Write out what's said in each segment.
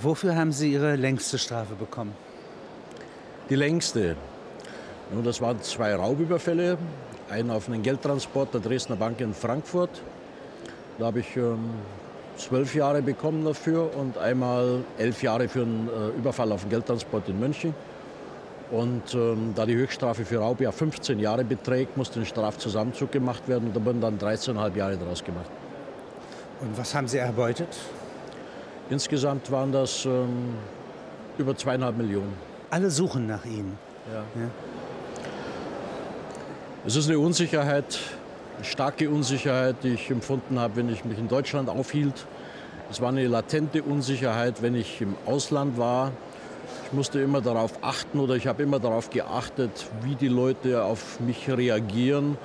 Wofür haben Sie Ihre längste Strafe bekommen? Die längste. Nun, das waren zwei Raubüberfälle. Einen auf einen Geldtransport der Dresdner Bank in Frankfurt. Da habe ich ähm, zwölf Jahre bekommen dafür und einmal elf Jahre für einen äh, Überfall auf den Geldtransport in München. Und ähm, da die Höchststrafe für Raub ja 15 Jahre beträgt, musste ein Strafzusammenzug gemacht werden und da wurden dann 13,5 Jahre daraus gemacht. Und was haben Sie erbeutet? Insgesamt waren das ähm, über zweieinhalb Millionen. Alle suchen nach Ihnen. Ja. Ja. Es ist eine Unsicherheit, eine starke Unsicherheit, die ich empfunden habe, wenn ich mich in Deutschland aufhielt. Es war eine latente Unsicherheit, wenn ich im Ausland war. Ich musste immer darauf achten oder ich habe immer darauf geachtet, wie die Leute auf mich reagieren.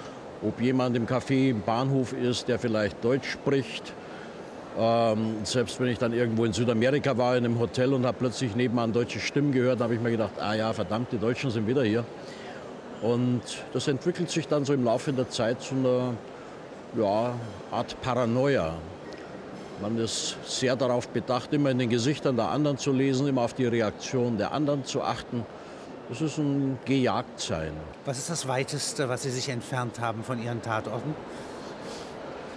Ob jemand im Café im Bahnhof ist, der vielleicht Deutsch spricht. Ähm, selbst wenn ich dann irgendwo in Südamerika war, in einem Hotel und habe plötzlich nebenan deutsche Stimmen gehört, habe ich mir gedacht, ah ja, verdammt, die Deutschen sind wieder hier. Und das entwickelt sich dann so im Laufe der Zeit zu einer ja, Art Paranoia. Man ist sehr darauf bedacht, immer in den Gesichtern der anderen zu lesen, immer auf die Reaktion der anderen zu achten. Das ist ein Gejagtsein. Was ist das Weiteste, was Sie sich entfernt haben von Ihren Tatorten?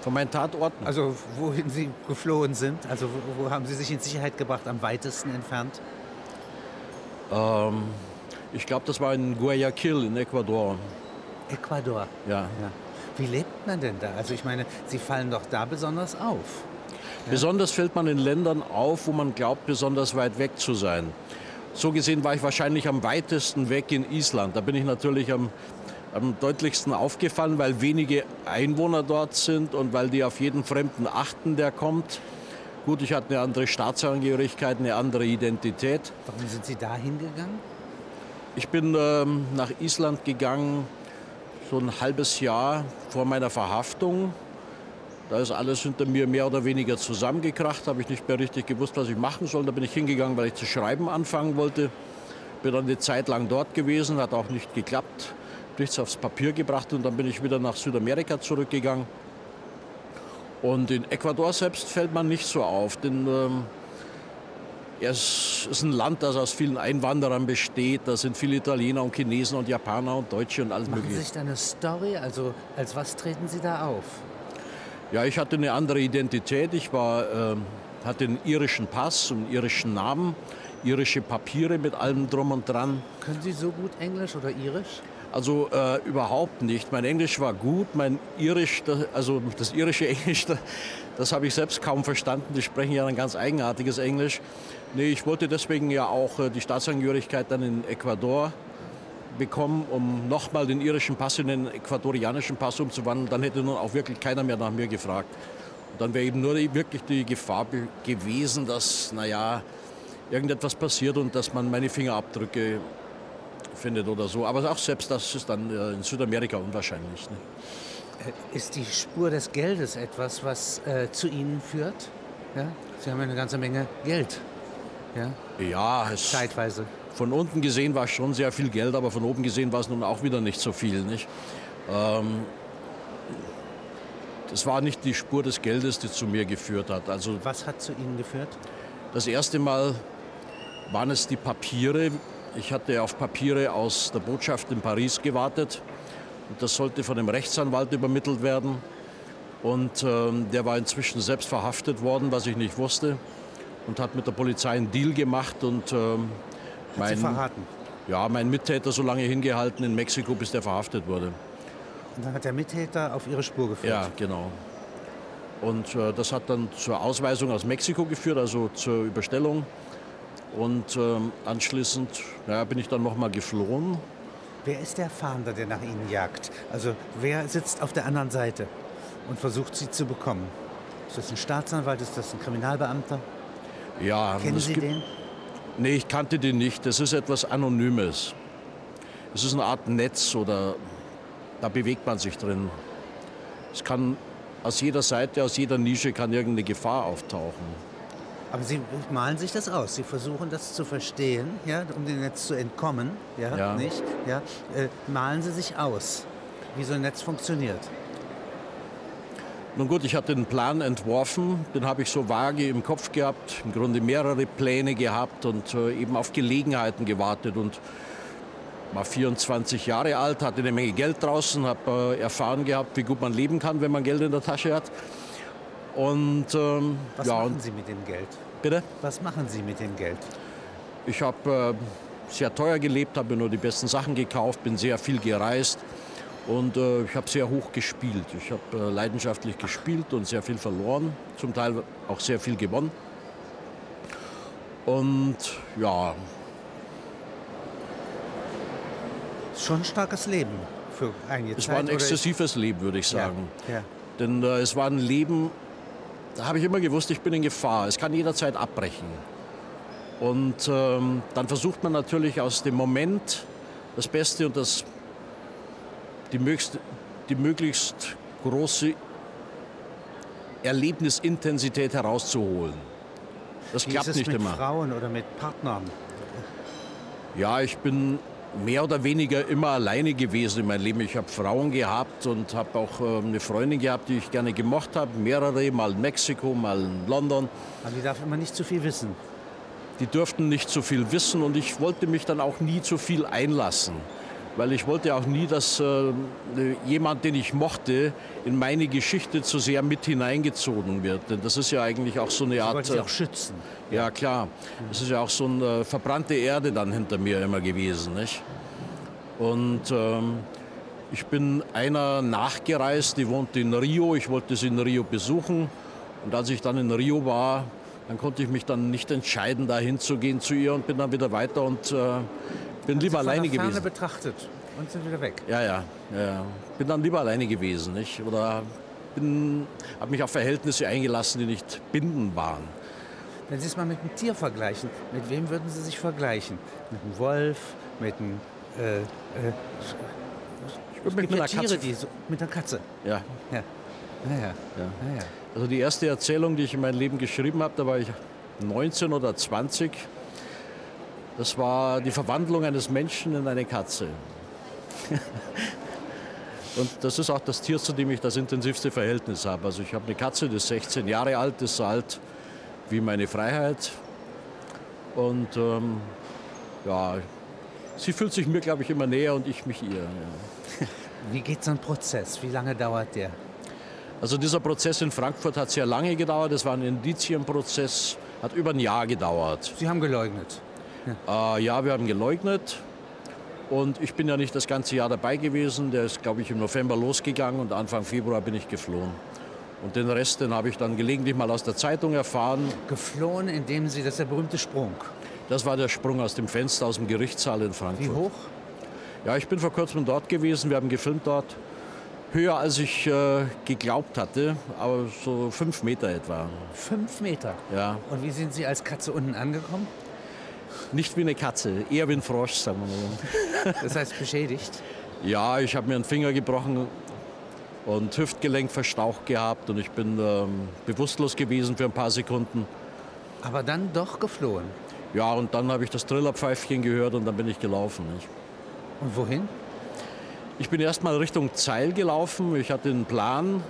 Von meinen Tatorten? Also wohin Sie geflohen sind? Also wo, wo haben Sie sich in Sicherheit gebracht, am weitesten entfernt? Ähm, ich glaube, das war in Guayaquil in Ecuador. Ecuador. Ja. Ja. Wie lebt man denn da? Also ich meine, Sie fallen doch da besonders auf. Besonders fällt man in Ländern auf, wo man glaubt, besonders weit weg zu sein. So gesehen war ich wahrscheinlich am weitesten weg in Island. Da bin ich natürlich am, am deutlichsten aufgefallen, weil wenige Einwohner dort sind und weil die auf jeden Fremden achten, der kommt. Gut, ich hatte eine andere Staatsangehörigkeit, eine andere Identität. Warum sind Sie da hingegangen? Ich bin ähm, nach Island gegangen, so ein halbes Jahr vor meiner Verhaftung. Da ist alles hinter mir mehr oder weniger zusammengekracht, habe ich nicht mehr richtig gewusst, was ich machen soll. Da bin ich hingegangen, weil ich zu schreiben anfangen wollte. Bin dann eine Zeit lang dort gewesen, hat auch nicht geklappt. Nichts aufs Papier gebracht und dann bin ich wieder nach Südamerika zurückgegangen. Und in Ecuador selbst fällt man nicht so auf, denn ähm, es ist ein Land, das aus vielen Einwanderern besteht. Da sind viele Italiener und Chinesen und Japaner und Deutsche und alles Machen Sie Mögliche. sich da eine Story? Also als was treten Sie da auf? Ja, ich hatte eine andere Identität. Ich war, ähm, hatte einen irischen Pass und einen irischen Namen, irische Papiere mit allem drum und dran. Können Sie so gut Englisch oder Irisch? Also äh, überhaupt nicht. Mein Englisch war gut, mein Irisch, also das irische Englisch, das, habe ich selbst kaum verstanden. Die sprechen ja ein ganz eigenartiges Englisch. Nee, ich wollte deswegen ja auch äh, die Staatsangehörigkeit dann in Ecuador bekommen, um nochmal den irischen Pass in den ecuadorianischen Pass umzuwandeln. Dann hätte nun auch wirklich keiner mehr nach mir gefragt. Und dann wäre eben nur wirklich die Gefahr gewesen, dass, naja, irgendetwas passiert und dass man meine Fingerabdrücke findet oder so. Aber auch selbst das ist dann äh, in Südamerika unwahrscheinlich. Ne? Äh, Ist die Spur des Geldes etwas, was äh, zu Ihnen führt? Ja? Sie haben ja eine ganze Menge Geld. Ja? Ja, es, Zeitweise. von unten gesehen war es schon sehr viel Geld, aber von oben gesehen war es nun auch wieder nicht so viel. Nicht? Ähm, das war nicht die Spur des Geldes, die zu mir geführt hat. Also Was hat zu Ihnen geführt? Das erste Mal waren es die Papiere. Ich hatte auf Papiere aus der Botschaft in Paris gewartet. Und das sollte von einem Rechtsanwalt übermittelt werden. Und ähm, der war inzwischen selbst verhaftet worden, was ich nicht wusste. Und hat mit der Polizei einen Deal gemacht und ähm, Hat Sie mein, verraten. ja, mein Mittäter so lange hingehalten in Mexiko, bis der verhaftet wurde. Und dann hat der Mittäter auf Ihre Spur geführt. Ja, genau. Und äh, das hat dann zur Ausweisung aus Mexiko geführt, also zur Überstellung. Und ähm, anschließend ja, bin ich dann nochmal geflohen. Wer ist der Fahnder, der nach Ihnen jagt? Also wer sitzt auf der anderen Seite und versucht, Sie zu bekommen? Ist das ein Staatsanwalt? Ist das ein Kriminalbeamter? Ja, Kennen Sie den? Nee, ich kannte den nicht. Das ist etwas Anonymes. Es ist eine Art Netz oder da bewegt man sich drin. Es kann aus jeder Seite, aus jeder Nische kann irgendeine Gefahr auftauchen. Aber Sie malen sich das aus. Sie versuchen das zu verstehen, ja, um dem Netz zu entkommen, ja, Ja. nicht? Ja, äh, malen Sie sich aus, wie so ein Netz funktioniert. Nun gut, ich hatte einen Plan entworfen, den habe ich so vage im Kopf gehabt, im Grunde mehrere Pläne gehabt und äh, eben auf Gelegenheiten gewartet und war 24 Jahre alt, hatte eine Menge Geld draußen, habe äh, erfahren gehabt, wie gut man leben kann, wenn man Geld in der Tasche hat. Und ähm, Was ja, machen Sie mit dem Geld? bitte. Was machen Sie mit dem Geld? Ich habe äh, sehr teuer gelebt, habe mir nur die besten Sachen gekauft, bin sehr viel gereist und äh, ich habe sehr hoch gespielt. Ich habe äh, leidenschaftlich gespielt und sehr viel verloren, zum Teil auch sehr viel gewonnen. Und ja, Schon ein starkes Leben für einige es Zeit. war ein exzessives Leben, würde ich sagen. Ja, ja. Denn äh, es war ein Leben, da habe ich immer gewusst, ich bin in Gefahr. Es kann jederzeit abbrechen. Und ähm, dann versucht man natürlich aus dem Moment das Beste und das, die, möglichst, die möglichst große Erlebnisintensität herauszuholen. Das Wie klappt ist es nicht mit immer. Frauen oder mit Partnern? Ja, ich bin mehr oder weniger immer alleine gewesen in meinem Leben. Ich habe Frauen gehabt und habe auch äh, eine Freundin gehabt, die ich gerne gemocht habe. Mehrere, mal in Mexiko, mal in London. Aber die darf immer nicht zu viel wissen. Die durften nicht so viel wissen und ich wollte mich dann auch nie zu viel einlassen. Weil ich wollte auch nie, dass äh, jemand, den ich mochte, in meine Geschichte zu sehr mit hineingezogen wird. Denn das ist ja eigentlich auch so eine Ich Art... sie äh, auch schützen. ja, klar. Es ist ja auch so eine äh, verbrannte Erde dann hinter mir immer gewesen. Nicht? Und ähm, ich bin einer nachgereist, die wohnte in Rio. Ich wollte sie in Rio besuchen. Und als ich dann in Rio war, dann konnte ich mich dann nicht entscheiden, da hinzugehen zu ihr und bin dann wieder weiter und äh, bin lieber Von alleine der Ferne gewesen. betrachtet und sind wieder weg. Ja, ja, ja. Bin dann lieber alleine gewesen, nicht? Oder bin, habe mich auf Verhältnisse eingelassen, die nicht bindend waren. Wenn Sie es mal mit einem Tier vergleichen, mit wem würden Sie sich vergleichen? Mit einem Wolf, mit einem... Äh, äh, mit ja einer Tiere, so, mit einer Katze. Ja, ja. ja. ja, ja. Also die erste Erzählung, die ich in meinem Leben geschrieben habe, da war ich 19 oder 20. Das war die Verwandlung eines Menschen in eine Katze. Und das ist auch das Tier, zu dem ich das intensivste Verhältnis habe. Also ich habe eine Katze, die ist 16 Jahre alt, ist so alt wie meine Freiheit. Und ähm, ja, sie fühlt sich mir, glaube ich, immer näher und ich mich ihr. Ja. Wie geht so ein Prozess? Wie lange dauert der? Also dieser Prozess in Frankfurt hat sehr lange gedauert. Es war ein Indizienprozess, hat über ein Jahr gedauert. Sie haben geleugnet. Äh, ja, wir haben geleugnet. Und ich bin ja nicht das ganze Jahr dabei gewesen. Der ist, glaube ich, im November losgegangen und Anfang Februar bin ich geflohen. Und den Rest, den habe ich dann gelegentlich mal aus der Zeitung erfahren. Geflohen, indem Sie, das ist der berühmte Sprung. Das war der Sprung aus dem Fenster aus dem Gerichtssaal in Frankfurt. Wie hoch? Ja, ich bin vor kurzem dort gewesen. Wir haben gefilmt dort. Höher als ich äh, geglaubt hatte, aber so fünf Meter etwa. Fünf Meter. Ja. Und wie sind Sie als Katze unten angekommen? Nicht wie eine Katze, eher wie ein Frosch, sagen wir mal. Das heißt beschädigt. Ja, ich habe mir einen Finger gebrochen und Hüftgelenk verstaucht gehabt und ich bin ähm, bewusstlos gewesen für ein paar Sekunden. Aber dann doch geflohen. Ja, und dann habe ich das Trillerpfeifchen gehört und dann bin ich gelaufen. Nicht? Und wohin? Ich bin erst mal Richtung Zeil gelaufen. Ich hatte einen Plan.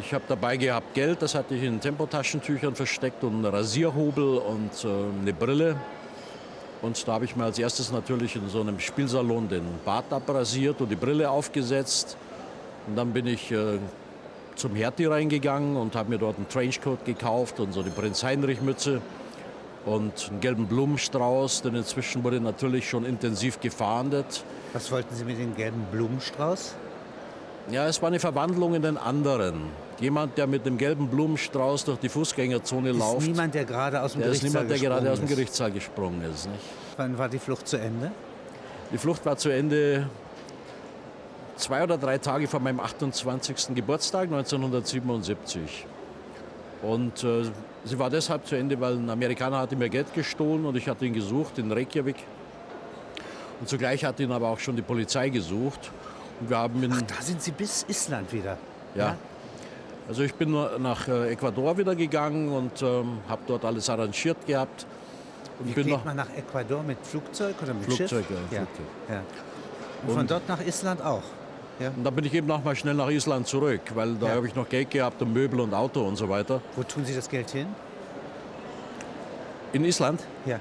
Ich habe dabei gehabt Geld, das hatte ich in Tempotaschentüchern versteckt und einen Rasierhobel und äh, eine Brille. Und da habe ich mir als erstes natürlich in so einem Spielsalon den Bart abrasiert und die Brille aufgesetzt. Und dann bin ich äh, zum Hertie reingegangen und habe mir dort einen Trenchcoat gekauft und so eine Prinz Heinrich Mütze und einen gelben Blumenstrauß, denn inzwischen wurde natürlich schon intensiv gefahndet. Was wollten Sie mit dem gelben Blumenstrauß? Ja, es war eine Verwandlung in den anderen. Jemand, der mit dem gelben Blumenstrauß durch die Fußgängerzone Ist läuft, niemand, der gerade aus dem der ist Gerichtssaal niemand, der gerade gesprungen aus dem ist. Gerichtssaal gesprungen ist. Nicht? Wann war die Flucht zu Ende? Die Flucht war zu Ende zwei oder drei Tage vor meinem 28. Geburtstag 1977. Und äh, sie war deshalb zu Ende, weil ein Amerikaner hatte mir Geld gestohlen und ich hatte ihn gesucht in Reykjavik. Und zugleich hat ihn aber auch schon die Polizei gesucht. Und wir haben ihn, Da sind Sie bis Island wieder. ja. Also ich bin nach äh, Ecuador wieder gegangen und ähm, habe dort alles arrangiert gehabt. Und Wie bin geht noch man nach Ecuador mit Flugzeug oder mit Flugzeug, Schiff? ja, Ja. Flugzeug. ja. Und von dort nach Island auch. Ja. Und dann bin ich eben nochmal schnell nach Island zurück, weil da Ja. habe ich noch Geld gehabt und Möbel und Auto und so weiter. Wo tun Sie das Geld hin? In Island? Ja.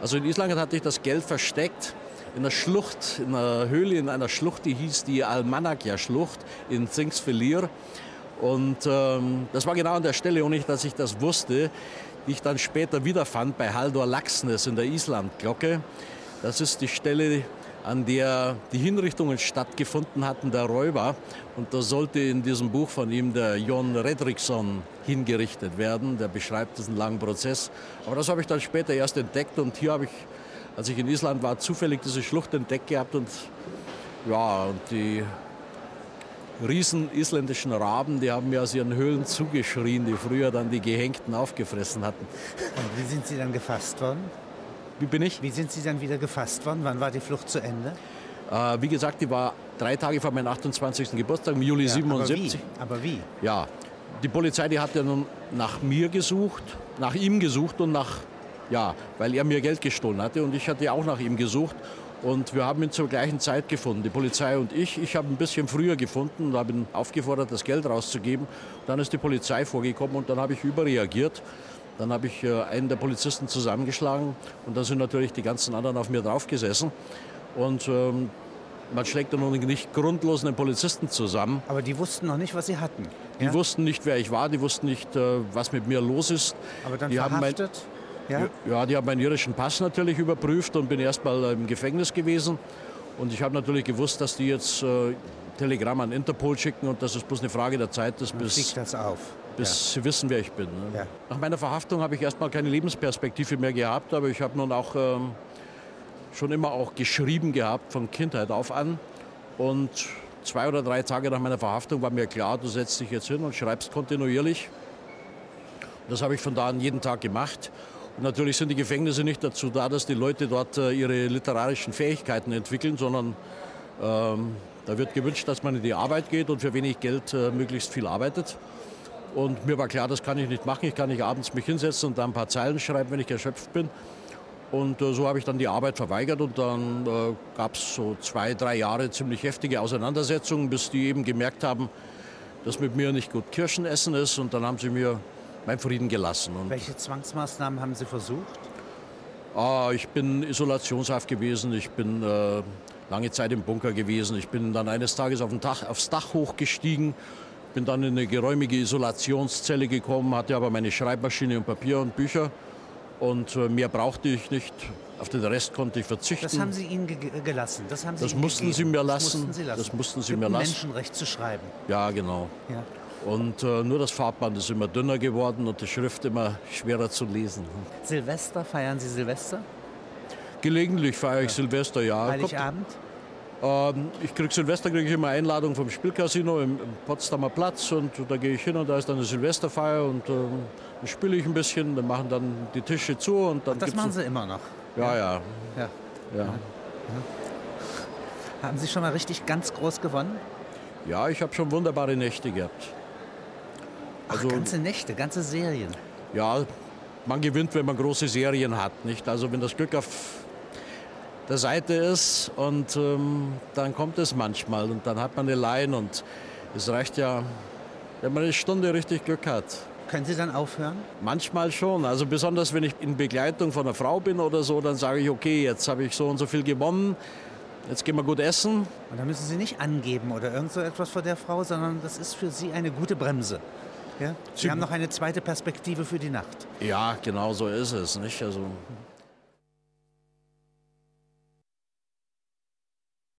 Also in Island hatte ich das Geld versteckt in einer Schlucht, in einer Höhle, in einer Schlucht, die hieß die Almanakja-Schlucht in Thingsfellir. Und ähm, das war genau an der Stelle, ohne dass ich das wusste, die ich dann später wiederfand bei Halldor Laxness in der Islandglocke. Das ist die Stelle, an der die Hinrichtungen stattgefunden hatten, der Räuber. Und da sollte in diesem Buch von ihm der Jon Redriksson hingerichtet werden. Der beschreibt diesen langen Prozess. Aber das habe ich dann später erst entdeckt. Und hier habe ich, als ich in Island war, zufällig diese Schlucht entdeckt gehabt. Und ja, und die riesen isländischen Raben, die haben mir aus ihren Höhlen zugeschrien, die früher dann die Gehängten aufgefressen hatten. Und wie sind Sie dann gefasst worden? Wie bin ich? Wie sind Sie dann wieder gefasst worden? Wann war die Flucht zu Ende? Äh, wie gesagt, die war drei Tage vor meinem 28. Geburtstag, im Juli Ja, 77. Aber wie? Aber wie? Ja, die Polizei, die hat ja nun nach mir gesucht, nach ihm gesucht und nach, ja, weil er mir Geld gestohlen hatte und ich hatte auch nach ihm gesucht. Und wir haben ihn zur gleichen Zeit gefunden, die Polizei und ich. Ich habe ein bisschen früher gefunden und habe ihn aufgefordert, das Geld rauszugeben. Dann ist die Polizei vorgekommen und dann habe ich überreagiert. Dann habe ich äh, einen der Polizisten zusammengeschlagen und dann sind natürlich die ganzen anderen auf mir draufgesessen. Und ähm, man schlägt dann nicht grundlos einen Polizisten zusammen. Aber die wussten noch nicht, was sie hatten. Die ja? wussten nicht, wer ich war, die wussten nicht, äh, was mit mir los ist. Aber dann die haben mein, verhaftet? Ja? ja, die haben meinen irischen Pass natürlich überprüft und bin erst mal im Gefängnis gewesen. Und ich habe natürlich gewusst, dass die jetzt äh, Telegramm an Interpol schicken und dass es bloß eine Frage der Zeit ist, bis, das auf. bis sie wissen, wer ich bin. Ne? Ja. Nach meiner Verhaftung habe ich erstmal keine Lebensperspektive mehr gehabt, aber ich habe nun auch ähm, schon immer auch geschrieben gehabt, von Kindheit auf an. Und zwei oder drei Tage nach meiner Verhaftung war mir klar, du setzt dich jetzt hin und schreibst kontinuierlich. Das habe ich von da an jeden Tag gemacht. Natürlich sind die Gefängnisse nicht dazu da, dass die Leute dort äh, ihre literarischen Fähigkeiten entwickeln, sondern ähm, da wird gewünscht, dass man in die Arbeit geht und für wenig Geld äh, möglichst viel arbeitet. Und mir war klar, das kann ich nicht machen. Ich kann nicht abends mich hinsetzen und da ein paar Zeilen schreiben, wenn ich erschöpft bin. Und äh, so habe ich dann die Arbeit verweigert und dann äh, gab es so zwei, drei Jahre ziemlich heftige Auseinandersetzungen, bis die eben gemerkt haben, dass mit mir nicht gut Kirschen essen ist und dann haben sie mir meinen Frieden gelassen. Und, Welche Zwangsmaßnahmen haben Sie versucht? ah, ich bin Isolationshaft gewesen, ich bin äh, lange Zeit im Bunker gewesen, ich bin dann eines Tages auf Dach, aufs Dach hochgestiegen, bin dann in eine geräumige Isolationszelle gekommen, hatte aber meine Schreibmaschine und Papier und Bücher und äh, mehr brauchte ich nicht. Auf den Rest konnte ich verzichten. Das haben Sie ihnen ge gelassen. Das, haben Sie Das mussten gegeben. Sie mir Das lassen. mussten Sie lassen. Das mussten Sie mir lassen. Menschenrecht zu schreiben. Ja, genau. Ja. Und äh, nur das Farbband ist immer dünner geworden und die Schrift immer schwerer zu lesen. Silvester, feiern Sie Silvester? Gelegentlich feiere ich Silvester, ja. Heiligabend? ähm, ich krieg Silvester kriege ich immer Einladung vom Spielcasino im, im Potsdamer Platz und da gehe ich hin und da ist dann eine Silvesterfeier und ähm, dann spiele ich ein bisschen, dann machen dann die Tische zu und dann Das gibt's machen Sie immer noch. Ja, ja, Ja. ja. Haben Sie schon mal richtig ganz groß gewonnen? Ja, ich habe schon wunderbare Nächte gehabt. Ach, Also- ganze Nächte, ganze Serien. Ja, man gewinnt, wenn man große Serien hat, nicht? Also wenn das Glück auf der Seite ist und ähm, dann kommt es manchmal und dann hat man eine Line und es reicht ja, wenn man eine Stunde richtig Glück hat. Können Sie dann aufhören? Manchmal schon, also besonders wenn ich in Begleitung von einer Frau bin oder so, dann sage ich, okay, jetzt habe ich so und so viel gewonnen, jetzt gehen wir gut essen. Und da müssen Sie nicht angeben oder irgend so etwas vor der Frau, sondern das ist für Sie eine gute Bremse. Ja? Sie haben noch eine zweite Perspektive für die Nacht. Ja, genau so ist es, nicht? Also